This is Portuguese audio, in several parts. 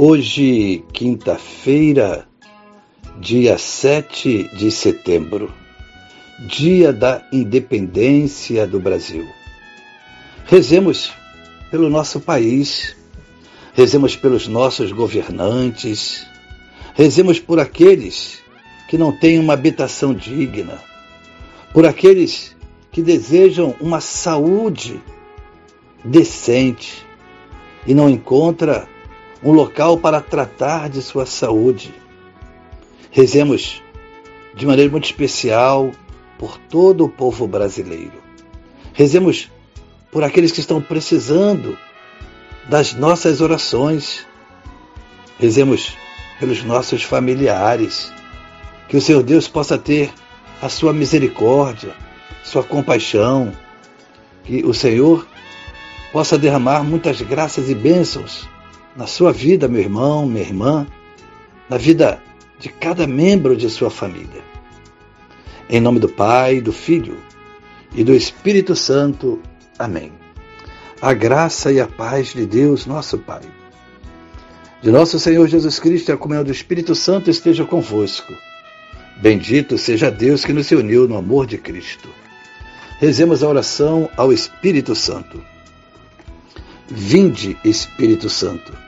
Hoje, quinta-feira, dia 7 de setembro, dia da independência do Brasil. Rezemos pelo nosso país, rezemos pelos nossos governantes, rezemos por aqueles que não têm uma habitação digna, por aqueles que desejam uma saúde decente e não encontra um local para tratar de sua saúde. Rezemos de maneira muito especial por todo o povo brasileiro. Rezemos por aqueles que estão precisando das nossas orações. Rezemos pelos nossos familiares. Que o Senhor Deus possa ter a sua misericórdia, sua compaixão. Que o Senhor possa derramar muitas graças e bênçãos na sua vida, meu irmão, minha irmã, na vida de cada membro de sua família. Em nome do Pai, do Filho e do Espírito Santo. Amém. A graça e a paz de Deus, nosso Pai, de nosso Senhor Jesus Cristo a comunhão do Espírito Santo esteja convosco. Bendito seja Deus que nos uniu no amor de Cristo. Rezemos a oração ao Espírito Santo. Vinde, Espírito Santo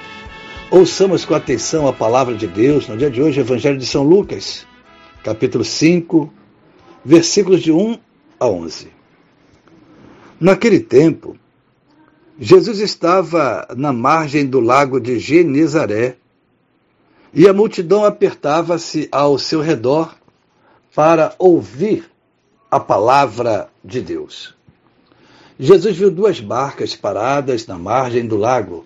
Ouçamos com atenção a palavra de Deus no dia de hoje, Evangelho de São Lucas, capítulo 5, versículos de 1 a 11. Naquele tempo, Jesus estava na margem do lago de Genezaré e a multidão apertava-se ao seu redor para ouvir a palavra de Deus. Jesus viu duas barcas paradas na margem do lago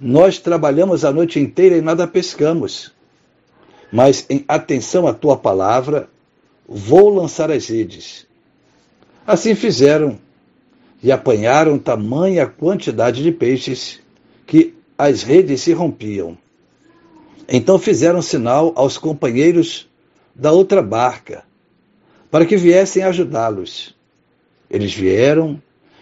nós trabalhamos a noite inteira e nada pescamos. Mas, em atenção à tua palavra, vou lançar as redes. Assim fizeram, e apanharam tamanha quantidade de peixes que as redes se rompiam. Então fizeram sinal aos companheiros da outra barca, para que viessem ajudá-los. Eles vieram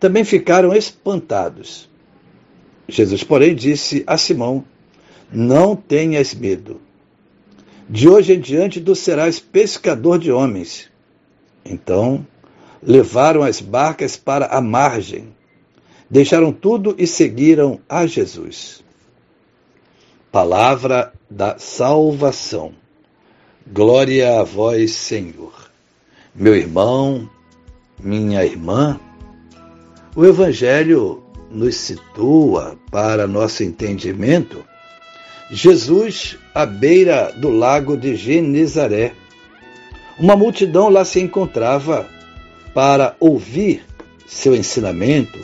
também ficaram espantados. Jesus, porém, disse a Simão: Não tenhas medo. De hoje em diante tu serás pescador de homens. Então levaram as barcas para a margem, deixaram tudo e seguiram a Jesus. Palavra da salvação. Glória a vós, Senhor. Meu irmão, minha irmã, o Evangelho nos situa, para nosso entendimento, Jesus à beira do lago de Genezaré. Uma multidão lá se encontrava para ouvir seu ensinamento,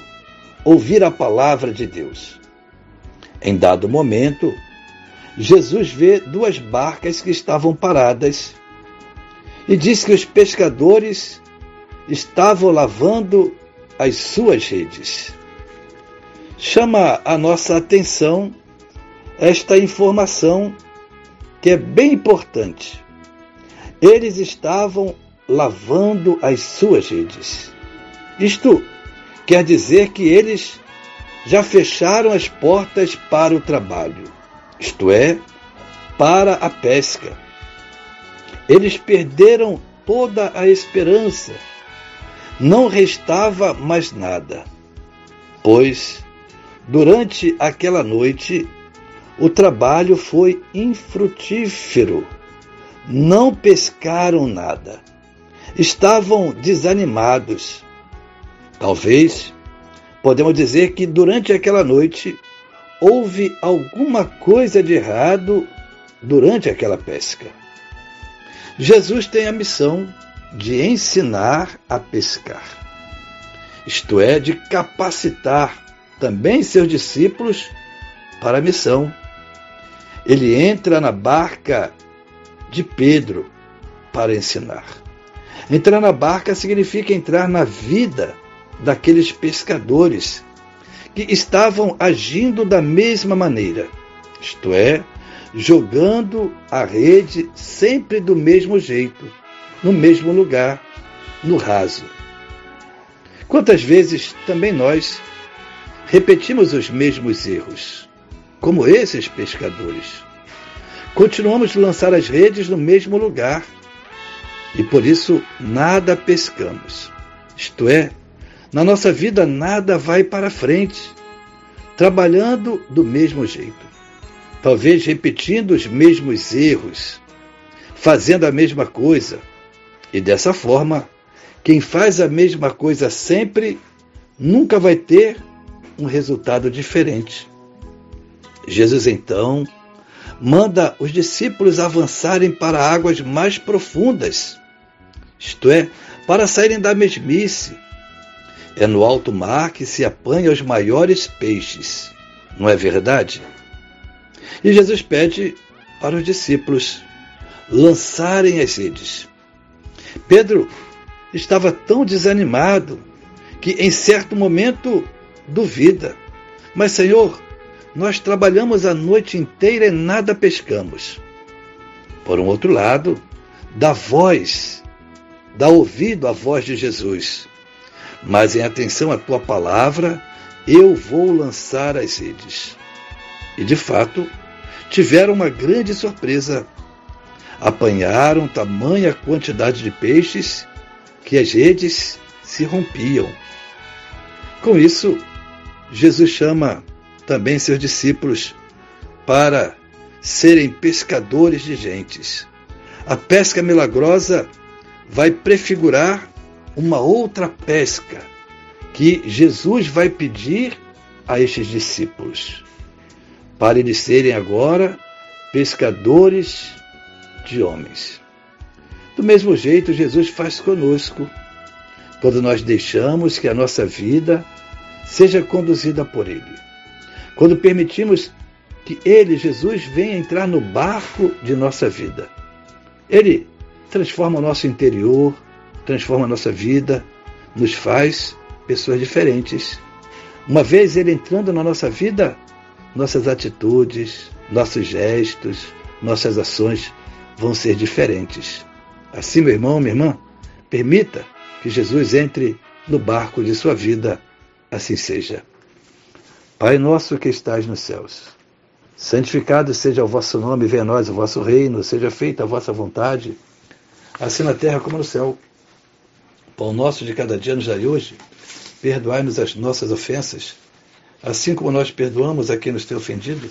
ouvir a palavra de Deus. Em dado momento, Jesus vê duas barcas que estavam paradas e diz que os pescadores estavam lavando as suas redes. Chama a nossa atenção esta informação que é bem importante. Eles estavam lavando as suas redes. Isto quer dizer que eles já fecharam as portas para o trabalho, isto é, para a pesca. Eles perderam toda a esperança. Não restava mais nada, pois durante aquela noite o trabalho foi infrutífero. Não pescaram nada. Estavam desanimados. Talvez podemos dizer que durante aquela noite houve alguma coisa de errado durante aquela pesca. Jesus tem a missão de ensinar a pescar, isto é, de capacitar também seus discípulos para a missão. Ele entra na barca de Pedro para ensinar. Entrar na barca significa entrar na vida daqueles pescadores que estavam agindo da mesma maneira, isto é, jogando a rede sempre do mesmo jeito, no mesmo lugar, no raso. Quantas vezes também nós repetimos os mesmos erros? como esses pescadores. Continuamos a lançar as redes no mesmo lugar e por isso nada pescamos. Isto é, na nossa vida nada vai para frente, trabalhando do mesmo jeito. Talvez repetindo os mesmos erros, fazendo a mesma coisa. E dessa forma, quem faz a mesma coisa sempre nunca vai ter um resultado diferente. Jesus então manda os discípulos avançarem para águas mais profundas, isto é, para saírem da mesmice. É no alto mar que se apanham os maiores peixes, não é verdade? E Jesus pede para os discípulos lançarem as redes. Pedro estava tão desanimado que em certo momento duvida. Mas, Senhor, nós trabalhamos a noite inteira e nada pescamos. Por um outro lado, dá voz, dá ouvido à voz de Jesus. Mas em atenção à tua palavra, eu vou lançar as redes. E de fato, tiveram uma grande surpresa. Apanharam tamanha quantidade de peixes que as redes se rompiam. Com isso, Jesus chama também seus discípulos para serem pescadores de gentes. A pesca milagrosa vai prefigurar uma outra pesca que Jesus vai pedir a estes discípulos, para eles serem agora pescadores de homens. Do mesmo jeito, Jesus faz conosco, quando nós deixamos que a nossa vida seja conduzida por Ele. Quando permitimos que Ele, Jesus, venha entrar no barco de nossa vida. Ele transforma o nosso interior, transforma a nossa vida, nos faz pessoas diferentes. Uma vez Ele entrando na nossa vida, nossas atitudes, nossos gestos, nossas ações vão ser diferentes. Assim, meu irmão, minha irmã, permita que Jesus entre no barco de sua vida, assim seja. Pai nosso que estais nos céus, santificado seja o vosso nome, venha a nós o vosso reino, seja feita a vossa vontade, assim na terra como no céu. Pão nosso de cada dia nos dai hoje, perdoai-nos as nossas ofensas, assim como nós perdoamos a quem nos tem ofendido.